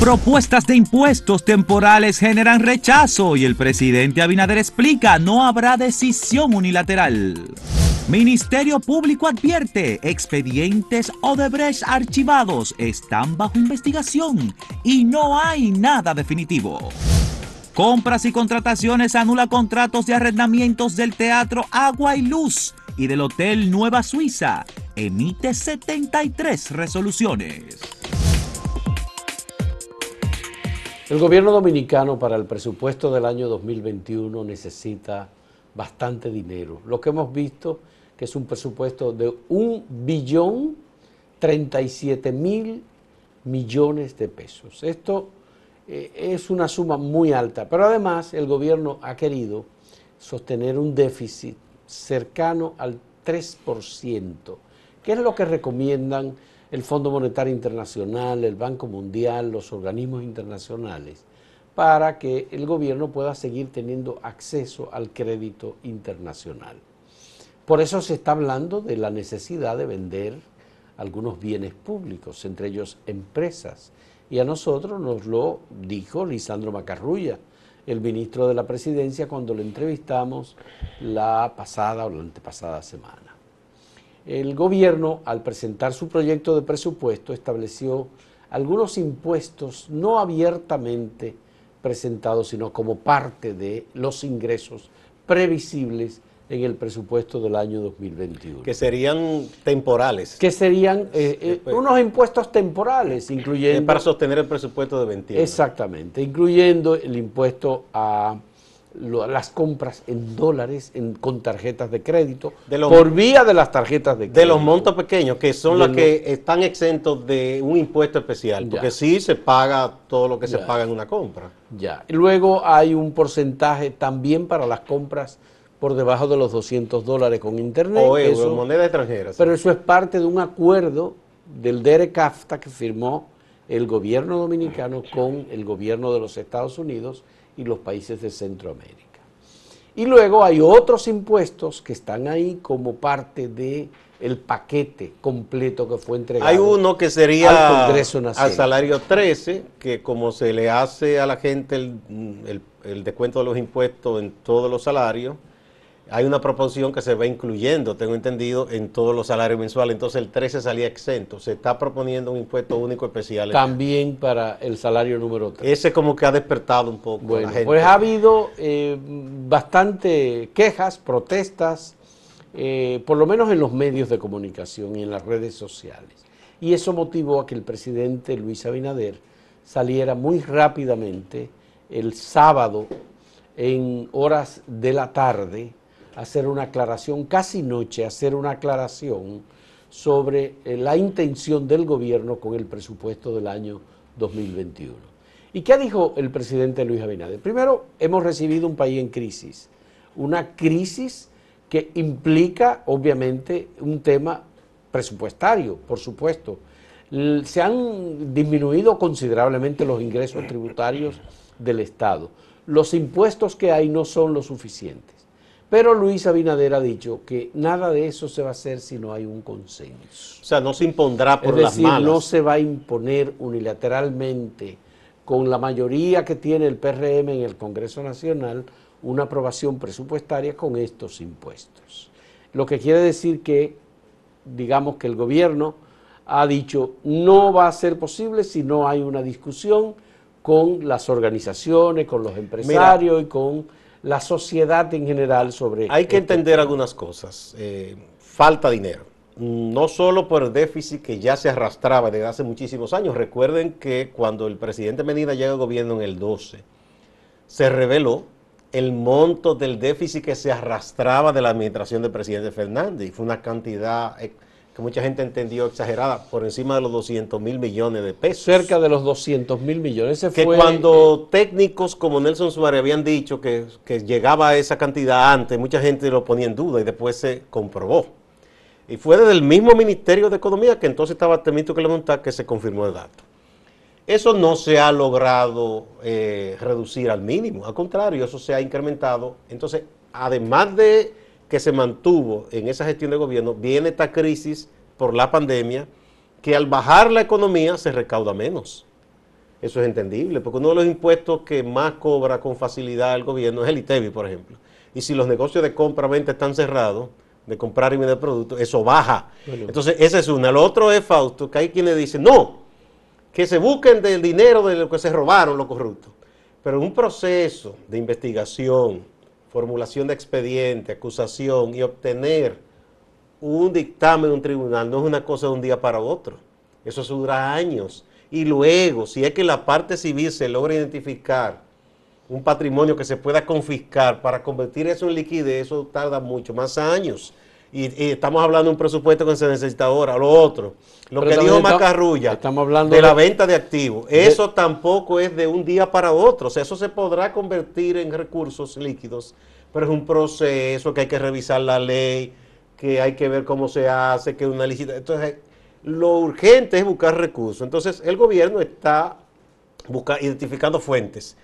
Propuestas de impuestos temporales generan rechazo y el presidente Abinader explica no habrá decisión unilateral. Ministerio Público advierte, expedientes Odebrecht archivados están bajo investigación y no hay nada definitivo. Compras y contrataciones anula contratos de arrendamientos del Teatro Agua y Luz y del Hotel Nueva Suiza. Emite 73 resoluciones. El gobierno dominicano para el presupuesto del año 2021 necesita bastante dinero. Lo que hemos visto que es un presupuesto de un billón 37 mil millones de pesos. Esto eh, es una suma muy alta, pero además el gobierno ha querido sostener un déficit cercano al 3%, que es lo que recomiendan el Fondo Monetario Internacional, el Banco Mundial, los organismos internacionales, para que el gobierno pueda seguir teniendo acceso al crédito internacional. Por eso se está hablando de la necesidad de vender algunos bienes públicos, entre ellos empresas. Y a nosotros nos lo dijo Lisandro Macarrulla, el ministro de la Presidencia, cuando lo entrevistamos la pasada o la antepasada semana. El gobierno, al presentar su proyecto de presupuesto, estableció algunos impuestos no abiertamente presentados, sino como parte de los ingresos previsibles en el presupuesto del año 2021. Que serían temporales. Que serían eh, eh, unos impuestos temporales, incluyendo... para sostener el presupuesto de 21. Exactamente, incluyendo el impuesto a las compras en dólares con tarjetas de crédito por vía de las tarjetas de crédito. De los montos pequeños, que son los que están exentos de un impuesto especial, porque sí se paga todo lo que se paga en una compra. Ya. Luego hay un porcentaje también para las compras por debajo de los 200 dólares con internet. O eso, moneda extranjera. Pero eso es parte de un acuerdo del DERECAFTA que firmó el gobierno dominicano con el gobierno de los Estados Unidos y los países de Centroamérica. Y luego hay otros impuestos que están ahí como parte de el paquete completo que fue entregado. Hay uno que sería al Congreso Nacional. Al salario 13, que como se le hace a la gente el, el descuento de los impuestos en todos los salarios, hay una proporción que se va incluyendo, tengo entendido, en todos los salarios mensuales. Entonces el 13 salía exento. Se está proponiendo un impuesto único especial. También para el salario número 3. Ese como que ha despertado un poco bueno, la gente. Pues ha habido eh, bastante quejas, protestas, eh, por lo menos en los medios de comunicación y en las redes sociales. Y eso motivó a que el presidente Luis Abinader saliera muy rápidamente el sábado en horas de la tarde hacer una aclaración, casi noche, hacer una aclaración sobre eh, la intención del gobierno con el presupuesto del año 2021. ¿Y qué dijo el presidente Luis Abinader? Primero, hemos recibido un país en crisis, una crisis que implica obviamente un tema presupuestario, por supuesto. Se han disminuido considerablemente los ingresos tributarios del Estado. Los impuestos que hay no son lo suficientes. Pero Luis Abinader ha dicho que nada de eso se va a hacer si no hay un consenso. O sea, no se impondrá por es decir, las no se va a imponer unilateralmente con la mayoría que tiene el PRM en el Congreso Nacional una aprobación presupuestaria con estos impuestos. Lo que quiere decir que, digamos que el gobierno ha dicho no va a ser posible si no hay una discusión con las organizaciones, con los empresarios y con la sociedad en general sobre... Hay que este entender algunas cosas. Eh, falta dinero. No solo por el déficit que ya se arrastraba desde hace muchísimos años. Recuerden que cuando el presidente Medina llega al gobierno en el 12, se reveló el monto del déficit que se arrastraba de la administración del presidente Fernández. Y fue una cantidad que mucha gente entendió exagerada, por encima de los 200 mil millones de pesos. Cerca de los 200 mil millones. que cuando técnicos como Nelson Suárez habían dicho que, llegaba a esa cantidad antes, mucha gente lo ponía en duda y después se comprobó. Y fue desde el mismo Ministerio de Economía, que entonces estaba Temito que le montar, que se confirmó el dato. Eso no se ha logrado eh, reducir al mínimo, al contrario, eso se ha incrementado. Entonces, además de que se mantuvo en esa gestión de gobierno, viene esta crisis por la pandemia, que al bajar la economía se recauda menos. Eso es entendible, porque uno de los impuestos que más cobra con facilidad el gobierno es el ITEVI, por ejemplo. Y si los negocios de compra-venta están cerrados, de comprar y vender productos, eso baja. Entonces, esa es una. Lo otro es, Fausto, que hay quienes dicen, no, que se busquen del dinero de lo que se robaron los corruptos. Pero un proceso de investigación, formulación de expediente, acusación y obtener un dictamen de un tribunal no es una cosa de un día para otro. Eso dura años. Y luego, si es que la parte civil se logra identificar un patrimonio que se pueda confiscar para convertir eso en liquidez, eso tarda mucho más años. Y, estamos hablando de un presupuesto que se necesita ahora. Lo otro, lo que dijo Macarrulla, estamos hablando de, la venta de activos, eso tampoco es de un día para otro. O sea, eso se podrá convertir en recursos líquidos, pero es un proceso que hay que revisar la ley, que hay que ver cómo se hace, que una licitación. Entonces, lo urgente es buscar recursos. Entonces, el gobierno está identificando fuentes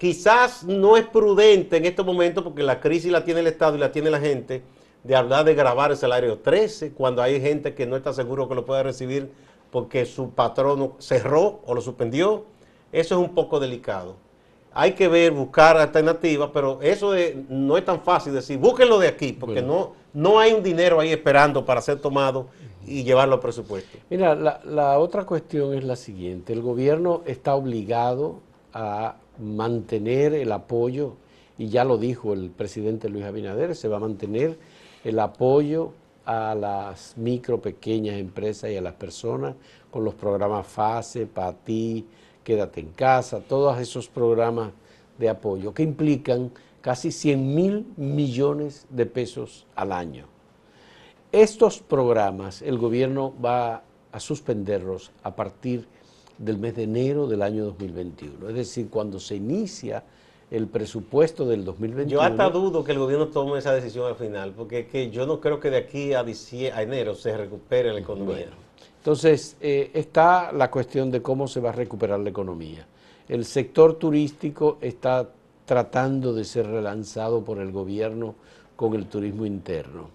Quizás no es prudente en este momento porque la crisis la tiene el Estado y la tiene la gente de hablar de grabar el salario 13 cuando hay gente que no está seguro que lo pueda recibir porque su patrono cerró o lo suspendió. Eso es un poco delicado. Hay que ver, buscar alternativas, pero eso no es tan fácil decir, búsquenlo de aquí, porque no, no hay un dinero ahí esperando para ser tomado y llevarlo al presupuesto. Mira, la, la otra cuestión es la siguiente. El gobierno está obligado a mantener el apoyo, y ya lo dijo el presidente Luis Abinader, se va a mantener el apoyo a las micro, pequeñas empresas y a las personas con los programas FASE, para ti, Quédate en casa, todos esos programas de apoyo que implican casi 100 mil millones de pesos al año. Estos programas el gobierno va a suspenderlos a partir de del mes de enero del año 2021. Es decir, cuando se inicia el presupuesto del 2021. Yo hasta dudo que el gobierno tome esa decisión al final, porque que yo no creo que de aquí a, a enero se recupere la economía. entonces, eh, está la cuestión de cómo se va a recuperar la economía. El sector turístico está tratando de ser relanzado por el gobierno con el turismo interno.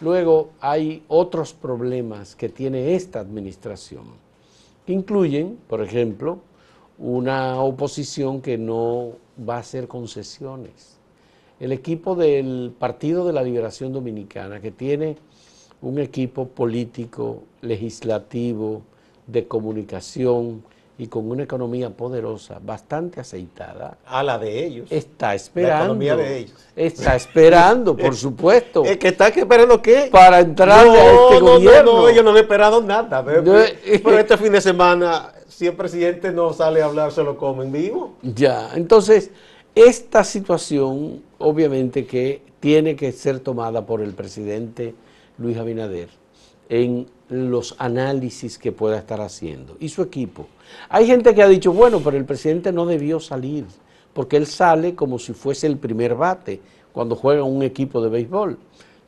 Luego hay otros problemas que tiene esta administración que incluyen, por ejemplo, una oposición que no va a hacer concesiones. El equipo del Partido de la Liberación Dominicana, que tiene un equipo político, legislativo, de comunicación y con una economía poderosa, bastante aceitada. A la de ellos. Está esperando. La economía de ellos. Está esperando, por supuesto. ¿Es que está esperando qué? Para entrar a este gobierno. No, no, ellos no han esperado nada. Pero, este fin de semana, si el presidente no sale a hablar, se lo comen vivo. Ya, entonces, esta situación, obviamente que tiene que ser tomada por el presidente Luis Abinader en los análisis que pueda estar haciendo y su equipo. Hay gente que ha dicho, bueno, pero el presidente no debió salir, porque él sale como si fuese el primer bate cuando juega un equipo de béisbol.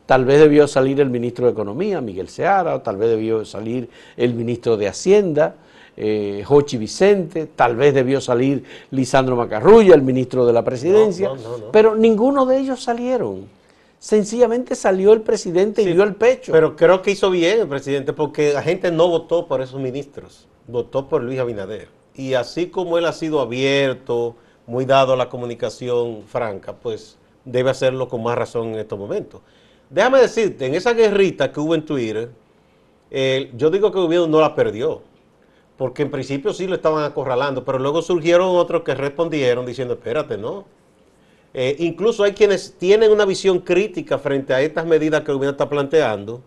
Tal vez debió salir el ministro de Economía, Miguel Seara, o tal vez debió salir el ministro de Hacienda, eh, Jochi Vicente, tal vez debió salir Lisandro Macarrulla, el ministro de la Presidencia, pero ninguno de ellos salieron sencillamente salió el presidente y dio el pecho. Pero creo que hizo bien el presidente porque la gente no votó por esos ministros, votó por Luis Abinader. Y así como él ha sido abierto, muy dado a la comunicación franca, pues debe hacerlo con más razón en estos momentos. Déjame decirte, en esa guerrita que hubo en Twitter, yo digo que el gobierno no la perdió, porque en principio sí lo estaban acorralando, pero luego surgieron otros que respondieron diciendo, espérate, no, eh, incluso hay quienes tienen una visión crítica frente a estas medidas que gobierno está planteando,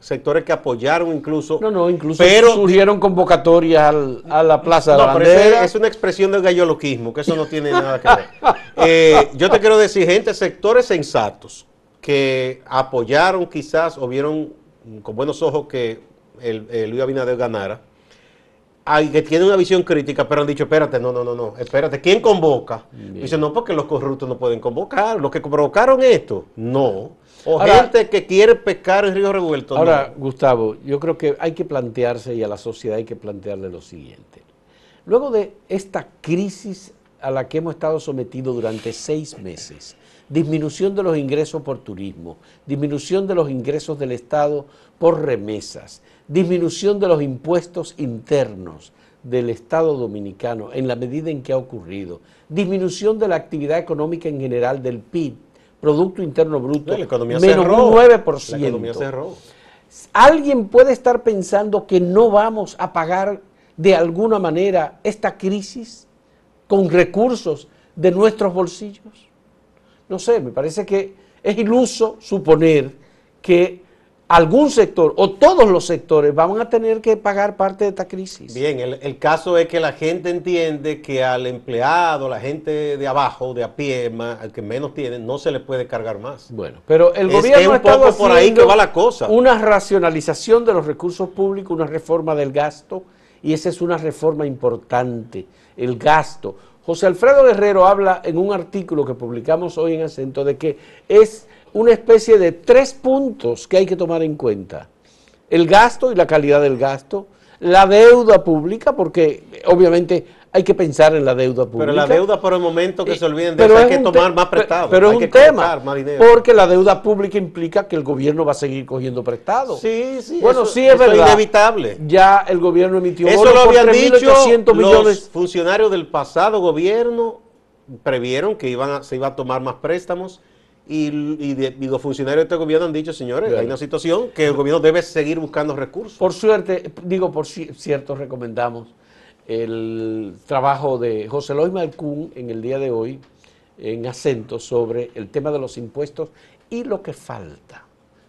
sectores que apoyaron incluso. No, no, incluso surgieron convocatorias a la Plaza de la Bandera. es, una expresión del galloloquismo, que eso no tiene nada que ver. Eh, yo te quiero decir, gente, sectores sensatos que apoyaron quizás o vieron con buenos ojos que el, el Luis Abinader ganara, hay que tiene una visión crítica, pero han dicho, espérate, no, no, no, no, espérate, ¿quién convoca? Dice, no, porque los corruptos no pueden convocar, los que provocaron esto, no. O gente que quiere pescar en río revuelto. Ahora, Gustavo, yo creo que hay que plantearse y a la sociedad hay que plantearle lo siguiente. Luego de esta crisis a la que hemos estado sometidos durante seis meses, disminución de los ingresos por turismo, disminución de los ingresos del Estado por remesas, disminución de los impuestos internos del Estado dominicano en la medida en que ha ocurrido, disminución de la actividad económica en general del PIB, Producto Interno Bruto, la economía menos cerró. un 9%. La economía cerró. ¿Alguien puede estar pensando que no vamos a pagar de alguna manera esta crisis con recursos de nuestros bolsillos? No sé, me parece que es iluso suponer que algún sector o todos los sectores van a tener que pagar parte de esta crisis. Bien, el, el caso es que la gente entiende que al empleado, la gente de abajo, de a pie, más, al que menos tiene, no se le puede cargar más. Bueno, pero el Es- gobierno es un ha estado poco por ahí que va la cosa. Una racionalización de los recursos públicos, una reforma del gasto, y esa es una reforma importante, el gasto. José Alfredo Guerrero habla en un artículo que publicamos hoy en Acento de que es una especie de tres puntos que hay que tomar en cuenta. El gasto y la calidad del gasto, la deuda pública, porque eh, obviamente hay que pensar en la deuda pública. Pero la deuda por el momento que se olviden de eso, hay es que tomar más prestado. Pero es un tema, porque la deuda pública implica que el gobierno va a seguir cogiendo prestado. Sí, sí, Bueno, eso- sí es eso verdad. inevitable. Ya el gobierno emitió Eso lo habían dicho 3.800 millones. los funcionarios del pasado gobierno, previeron que iban a- se iba a tomar más préstamos y, y de- y los funcionarios de este gobierno han dicho, señores, Bien. hay una situación que el gobierno debe seguir buscando recursos. Por suerte, digo por ci- cierto, recomendamos el trabajo de José Luis Malcún en el día de hoy en acento sobre el tema de los impuestos y lo que falta,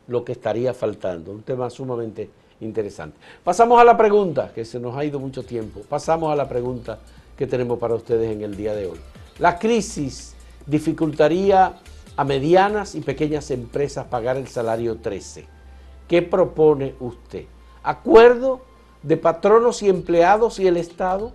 lo que estaría faltando, un tema sumamente interesante. Pasamos a la pregunta, que se nos ha ido mucho tiempo, pasamos a la pregunta que tenemos para ustedes en el día de hoy. La crisis dificultaría a medianas y pequeñas empresas pagar el salario 13. ¿Qué propone usted? ¿Acuerdo de patronos y empleados y el Estado?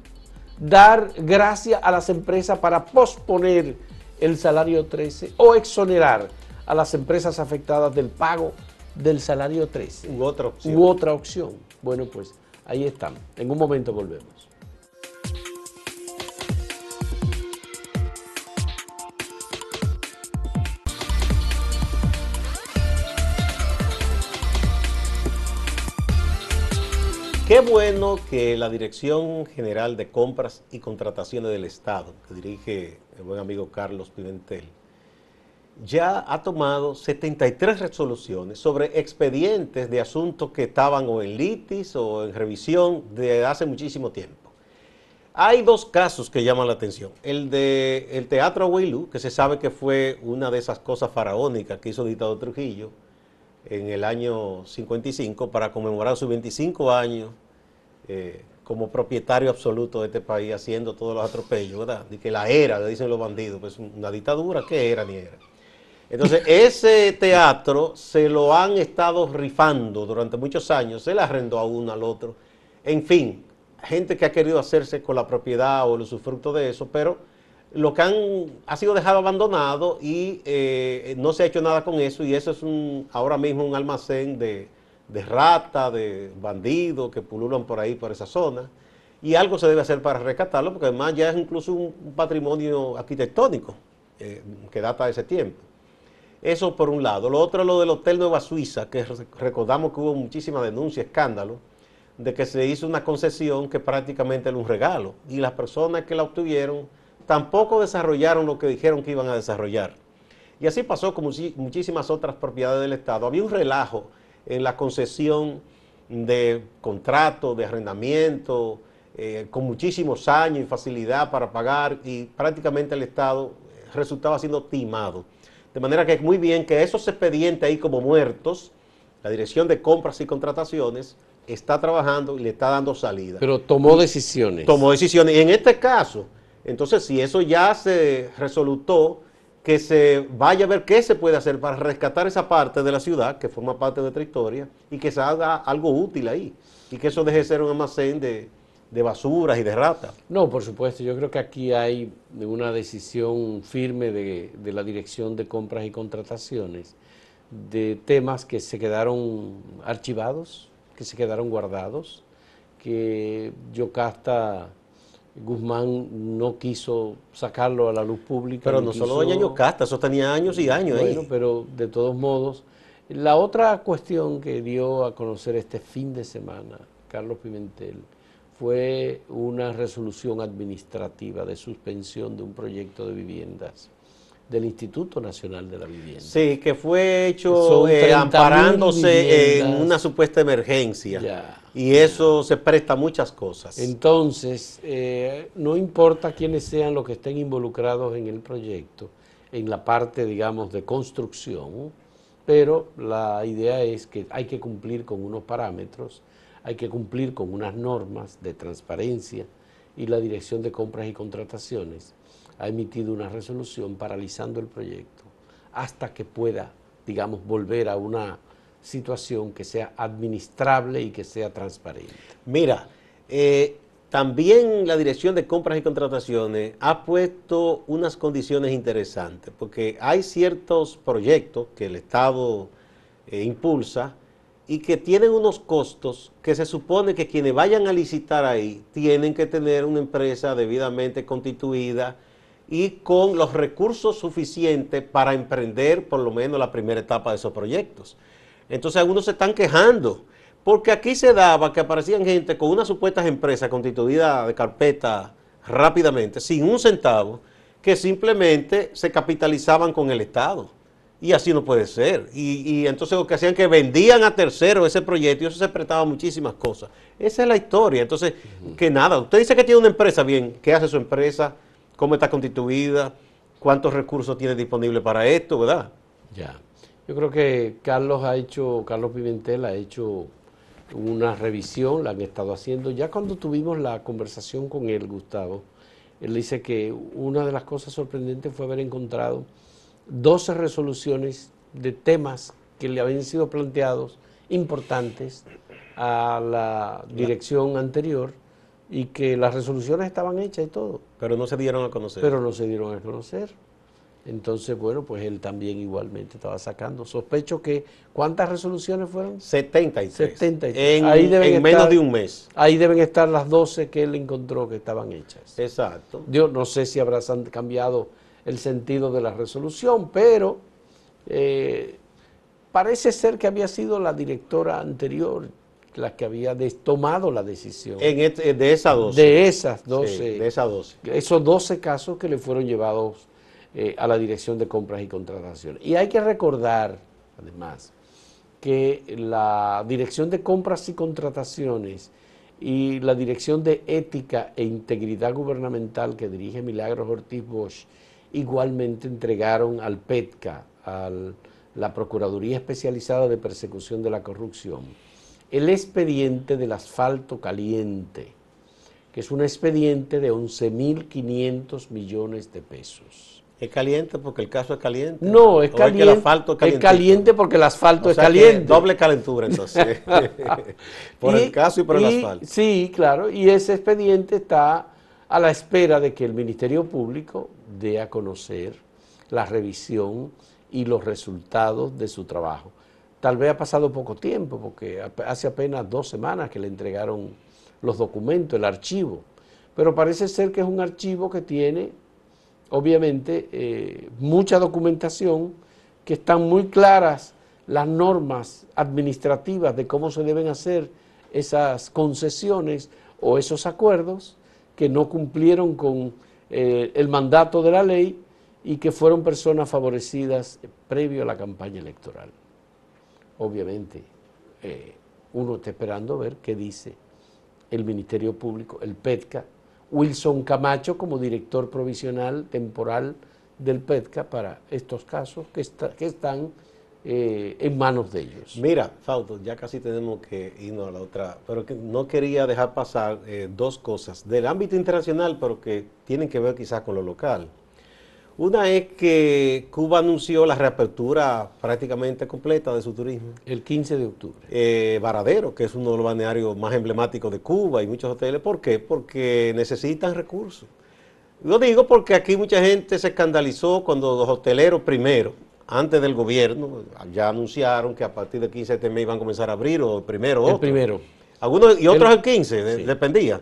¿Dar gracia a las empresas para posponer el salario 13 o exonerar a las empresas afectadas del pago del salario 13? U otra opción. U otra opción. Bueno, pues ahí están. En un momento volvemos. Qué bueno que la Dirección General de Compras y Contrataciones del Estado, que dirige el buen amigo Carlos Pimentel, ya ha tomado 73 resoluciones sobre expedientes de asuntos que estaban o en litis o en revisión de hace muchísimo tiempo. Hay dos casos que llaman la atención. El de el Teatro Abuelú, que se sabe que fue una de esas cosas faraónicas que hizo dictador Trujillo en el año 55 para conmemorar sus 25 años eh, como propietario absoluto de este país, haciendo todos los atropellos, ¿verdad? De que la era, le dicen los bandidos, pues una dictadura, ¿qué era ni era? Entonces, ese teatro se lo han estado rifando durante muchos años, se le arrendó a uno al otro, en fin, gente que ha querido hacerse con la propiedad o el usufructo de eso, pero lo que han ha sido dejado abandonado y eh, no se ha hecho nada con eso y eso es un ahora mismo un almacén de, de rata, de bandidos que pululan por ahí, por esa zona. Y algo se debe hacer para rescatarlo, porque además ya es incluso un, patrimonio arquitectónico eh, que data de ese tiempo. Eso por un lado. Lo otro es lo del Hotel Nueva Suiza, que re- recordamos que hubo muchísima denuncia, escándalo, de que se hizo una concesión que prácticamente era un regalo. Y las personas que la obtuvieron tampoco desarrollaron lo que dijeron que iban a desarrollar. Y así pasó con muchísimas otras propiedades del Estado. Había un relajo en la concesión de contratos, de arrendamiento, eh, con muchísimos años y facilidad para pagar y prácticamente el Estado eh, resultaba siendo timado. De manera que es muy bien que esos expedientes ahí como muertos, la Dirección de Compras y Contrataciones está trabajando y le está dando salida Pero tomó decisiones. tomó decisiones. Y en este caso, entonces, si eso ya se resolutó, que se vaya a ver qué se puede hacer para rescatar esa parte de la ciudad, que forma parte de nuestra historia, y que se haga algo útil ahí. Y que eso deje de ser un almacén de, basuras y de ratas. No, por supuesto, yo creo que aquí hay una decisión firme de, de la Dirección de Compras y Contrataciones de temas que se quedaron archivados, que se quedaron guardados, que Yocasta Guzmán no quiso sacarlo a la luz pública. Pero no solo doña Yocasta, eso tenía años y años Bueno, ahí. pero de todos modos, la otra cuestión que dio a conocer este fin de semana Carlos Pimentel fue una resolución administrativa de suspensión de un proyecto de viviendas del Instituto Nacional de la Vivienda. Sí, que fue hecho eh, 30.000 amparándose en una supuesta emergencia. Ya. Y eso se presta a muchas cosas. Entonces, eh, no importa quiénes sean los que estén involucrados en el proyecto, en la parte, digamos, de construcción, pero la idea es que hay que cumplir con unos parámetros, hay que cumplir con unas normas de transparencia y la Dirección de Compras y Contrataciones ha emitido una resolución paralizando el proyecto hasta que pueda, digamos, volver a una situación que sea administrable y que sea transparente. Mira, eh, también la Dirección de Compras y Contrataciones ha puesto unas condiciones interesantes, porque hay ciertos proyectos que el Estado eh, impulsa y que tienen unos costos que se supone que quienes vayan a licitar ahí tienen que tener una empresa debidamente constituida y con los recursos suficientes para emprender por lo menos la primera etapa de esos proyectos. Entonces algunos se están quejando, porque aquí se daba que aparecían gente con unas supuestas empresas constituidas de carpeta rápidamente, sin un centavo, que simplemente se capitalizaban con el Estado. Y así no puede ser. Y, y entonces lo que hacían que vendían a terceros ese proyecto y eso se prestaba muchísimas cosas. Esa es la historia. Entonces, que nada, usted dice que tiene una empresa, bien, ¿qué hace su empresa? ¿Cómo está constituida? ¿Cuántos recursos tiene disponible para esto, verdad? Ya. Yo creo que Carlos ha hecho, Carlos Pimentel ha hecho una revisión, la han estado haciendo. Ya cuando tuvimos la conversación con él, Gustavo, él dice que una de las cosas sorprendentes fue haber encontrado 12 resoluciones de temas que le habían sido planteados importantes a la dirección anterior y que las resoluciones estaban hechas y todo Pero no se dieron a conocer. pero no se dieron a conocer. Entonces, bueno, pues él también igualmente estaba sacando. Sospecho que, ¿cuántas resoluciones fueron? 73. 73. En, Ahí deben en menos de un mes. Ahí deben estar las 12 que él encontró que estaban hechas. Exacto. Yo no sé si habrá cambiado el sentido de la resolución, pero eh, parece ser que había sido la directora anterior la que había tomado la decisión En este- de esas 12. de esas Sí, 12 de esas 12. esos 12 casos que le fueron llevados eh, a la Dirección de Compras y Contrataciones. Y hay que recordar, además, que la Dirección de Compras y Contrataciones y la Dirección de Ética e Integridad Gubernamental que dirige Milagros Ortiz Bosch igualmente entregaron al PETCA, a la Procuraduría Especializada de Persecución de la Corrupción, el expediente del asfalto caliente que es un expediente de 11.500 millones de pesos. Es caliente porque el caso es caliente. No, es ¿O caliente. que el asfalto es es caliente porque el asfalto O es sea que caliente. doble calentura entonces. por Y- el caso y por el asfalto. Sí, claro, y ese expediente está a la espera de que el Ministerio Público dé a conocer la revisión y los resultados de su trabajo. Tal vez ha pasado poco tiempo, porque hace apenas dos semanas que le entregaron los documentos, el archivo, pero parece ser que es un archivo que tiene, obviamente, eh, mucha documentación, que están muy claras las normas administrativas de cómo se deben hacer esas concesiones o esos acuerdos que no cumplieron con eh, el mandato de la ley y que fueron personas favorecidas previo a la campaña electoral. Obviamente, eh, uno está esperando ver qué dice el Ministerio Público, el PETCA, Wilson Camacho como director provisional temporal del PETCA para estos casos que, está- que están eh, en manos de ellos. Mira, Fausto, ya casi tenemos que irnos a la otra, pero que no quería dejar pasar eh, dos cosas del ámbito internacional, pero que tienen que ver quizás con lo local. Una es que Cuba anunció la reapertura prácticamente completa de su turismo. El 15 de octubre. Eh, Varadero, que es uno de los balnearios más emblemáticos de Cuba y muchos hoteles. ¿Por qué? Porque necesitan recursos. Lo digo porque aquí mucha gente se escandalizó cuando los hoteleros primero, antes del gobierno, ya anunciaron que a partir del 15 de este mes iban a comenzar a abrir, o primero El otro. primero. Algunos, y otros El- el 15, de- sí. dependía.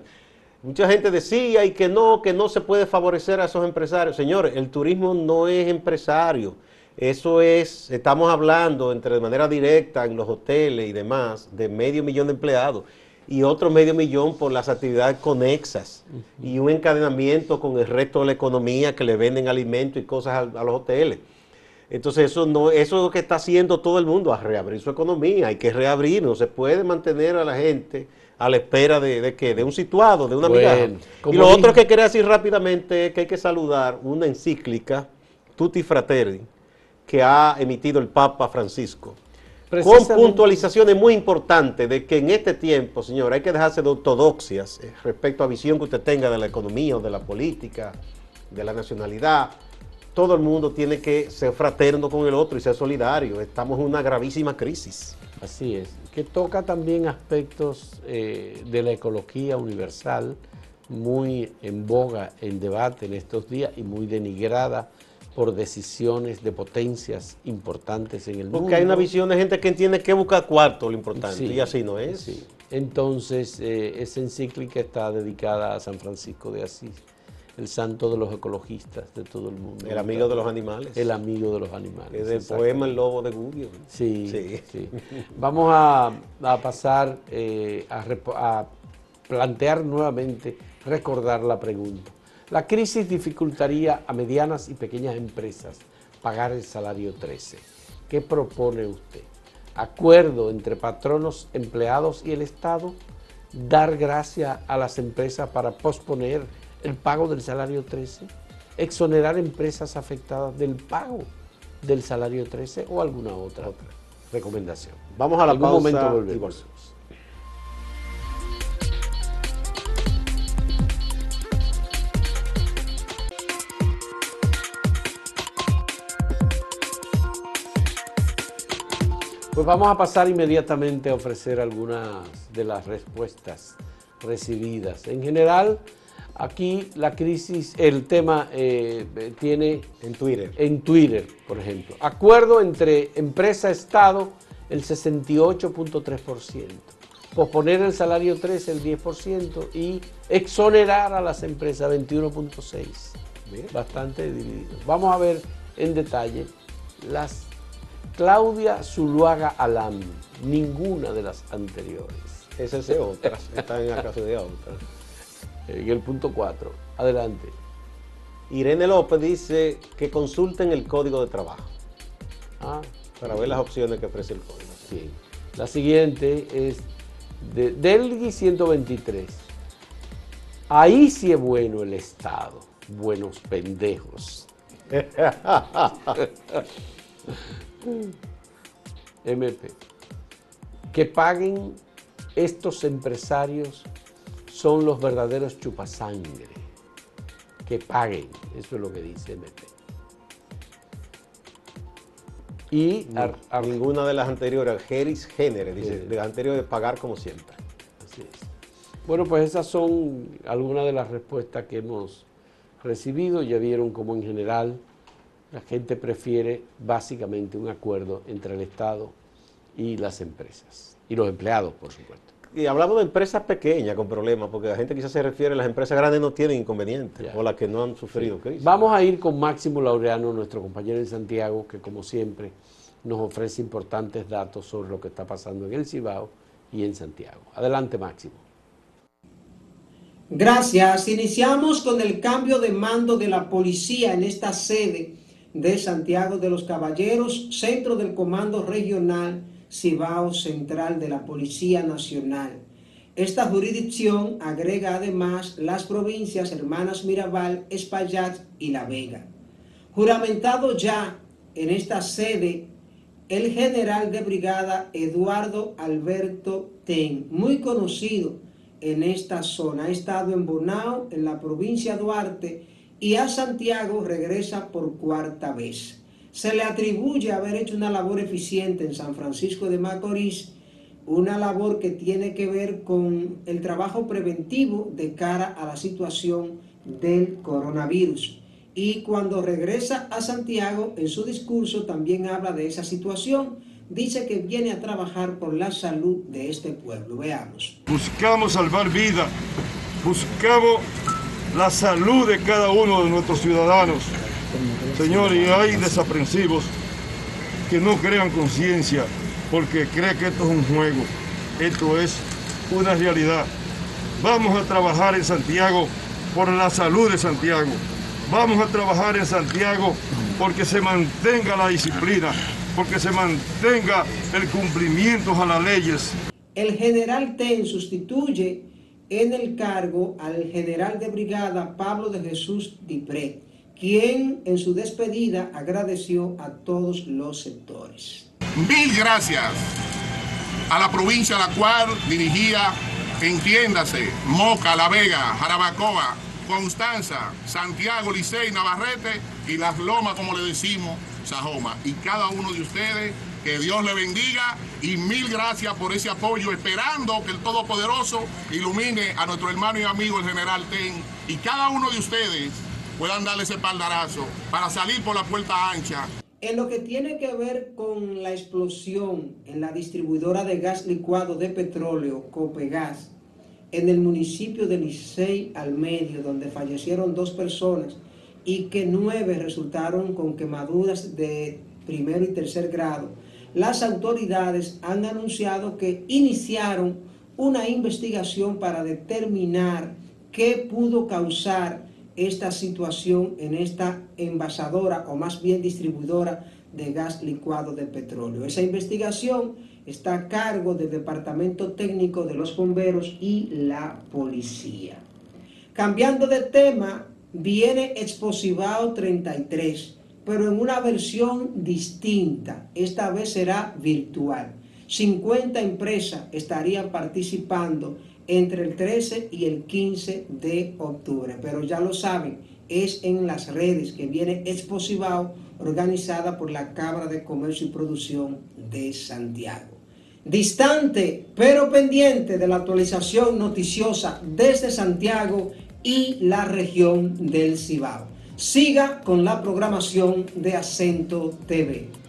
Mucha gente decía y que no, que no se puede favorecer a esos empresarios. Señores, el turismo no es empresario. Eso es, estamos hablando entre de manera directa en los hoteles y demás, de medio millón de empleados y otro medio millón por las actividades conexas y un encadenamiento con el resto de la economía que le venden alimentos y cosas a, los hoteles. Entonces eso no, eso es lo que está haciendo todo el mundo, a reabrir su economía, hay que reabrir, no se puede mantener a la gente a la espera de, de qué, de un situado, de una bueno, Y lo otro que quería decir rápidamente es que hay que saludar una encíclica, Tutti Fratelli, que ha emitido el Papa Francisco, con puntualizaciones muy importantes de que en este tiempo, señor, hay que dejarse de ortodoxias eh, respecto a visión que usted tenga de la economía o de la política, de la nacionalidad. Todo el mundo tiene que ser fraterno con el otro y ser solidario. Estamos en una gravísima crisis. Así es, que toca también aspectos eh, de la ecología universal, muy en boga, en debate en estos días y muy denigrada por decisiones de potencias importantes en el mundo. Porque hay una visión de gente que entiende que buscar cuarto lo importante, y así no es. Entonces, eh, esa encíclica está dedicada a San Francisco de Asís, el santo de los ecologistas de todo el mundo. El amigo de los animales. El amigo de los animales. Es del poema El Lobo de Gubbio. Sí, sí. Vamos a, pasar eh, a plantear nuevamente, recordar la pregunta. La crisis dificultaría a medianas y pequeñas empresas pagar el salario 13. ¿Qué propone usted? ¿Acuerdo entre patronos, empleados y el Estado? ¿Dar gracia a las empresas para posponer el pago del salario 13? ¿Exonerar empresas afectadas del pago del salario 13 o alguna otra, recomendación? Vamos a la pausa momento y volvemos. Pues vamos a pasar inmediatamente a ofrecer algunas de las respuestas recibidas. En general, aquí la crisis, el tema eh, tiene... En Twitter. En Twitter, por ejemplo. Acuerdo entre empresa-estado, el 68.3%. Posponer el salario 13, el 10%. Y exonerar a las empresas, 21.6%. Bastante dividido. Vamos a ver en detalle las Claudia Zuluaga Alam, ninguna de las anteriores. Esa es otra, está en la de otra. En el punto 4, adelante. Irene López dice que consulten el código de trabajo. Ah, para ver las opciones que ofrece el código. Bien. La siguiente es de Delgui 123. Ahí sí es bueno el Estado. Buenos pendejos. MP. Que paguen estos empresarios son los verdaderos chupasangre. Que paguen, eso es lo que dice MP. Y ninguna de las anteriores, Geris Génere, dice, de las anteriores pagar como siempre. Así es. Bueno, pues esas son algunas de las respuestas que hemos recibido. Ya vieron como en general la gente prefiere básicamente un acuerdo entre el Estado y las empresas, y los empleados, por supuesto. Y hablamos de empresas pequeñas con problemas, porque la gente quizás se refiere, a las empresas grandes no tienen inconvenientes, o las que no han sufrido crisis. Vamos a ir con Máximo Laureano, nuestro compañero en Santiago, que como siempre nos ofrece importantes datos sobre lo que está pasando en el Cibao y en Santiago. Adelante, Máximo. Gracias. Iniciamos con el cambio de mando de la policía en esta sede de Santiago de los Caballeros, centro del Comando Regional Cibao Central de la Policía Nacional. Esta jurisdicción agrega además las provincias hermanas Mirabal, Espaillat y La Vega. Juramentado ya en esta sede el general de brigada Eduardo Alberto Ten, muy conocido en esta zona. Ha estado en Bonao, en la provincia Duarte, y a Santiago regresa por cuarta vez. Se le atribuye haber hecho una labor eficiente en San Francisco de Macorís, una labor que tiene que ver con el trabajo preventivo de cara a la situación del coronavirus. Y cuando regresa a Santiago, en su discurso también habla de esa situación. Dice que viene a trabajar por la salud de este pueblo. Veamos. Buscamos salvar vida buscamos la salud de cada uno de nuestros ciudadanos. Señor, y hay desaprensivos que no crean conciencia porque creen que esto es un juego. Esto es una realidad. Vamos a trabajar en Santiago por la salud de Santiago. Vamos a trabajar en Santiago porque se mantenga la disciplina, porque se mantenga el cumplimiento a las leyes. El general Ten sustituye en el cargo al general de brigada Pablo de Jesús Dipré, quien en su despedida agradeció a todos los sectores. Mil gracias a la provincia a la cual dirigía, entiéndase, Moca, La Vega, Jarabacoa, Constanza, Santiago, Licey, Navarrete y Las Lomas, como le decimos, Sajoma. Y cada uno de ustedes, que Dios le bendiga y mil gracias por ese apoyo, esperando que el Todopoderoso ilumine a nuestro hermano y amigo el general Ten y cada uno de ustedes puedan darle ese paldarazo para salir por la puerta ancha. En lo que tiene que ver con la explosión en la distribuidora de gas licuado de petróleo, Copegas, en el municipio de Licey al medio, donde fallecieron dos personas y que nueve resultaron con quemaduras de primero y tercer grado, las autoridades han anunciado que iniciaron una investigación para determinar qué pudo causar esta situación en esta envasadora o más bien distribuidora de gas licuado de petróleo. Esa investigación está a cargo del Departamento Técnico de los Bomberos y la Policía. Cambiando de tema, viene Exposivao 33, pero en una versión distinta. Esta vez será virtual. 50 empresas estarían participando entre el 13 y el 15 de octubre. Pero ya lo saben, es en las redes que viene Exposivao, organizada por la Cámara de Comercio y Producción de Santiago. Distante, pero pendiente de la actualización noticiosa desde Santiago y la región del Cibao. Siga con la programación de Acento TV.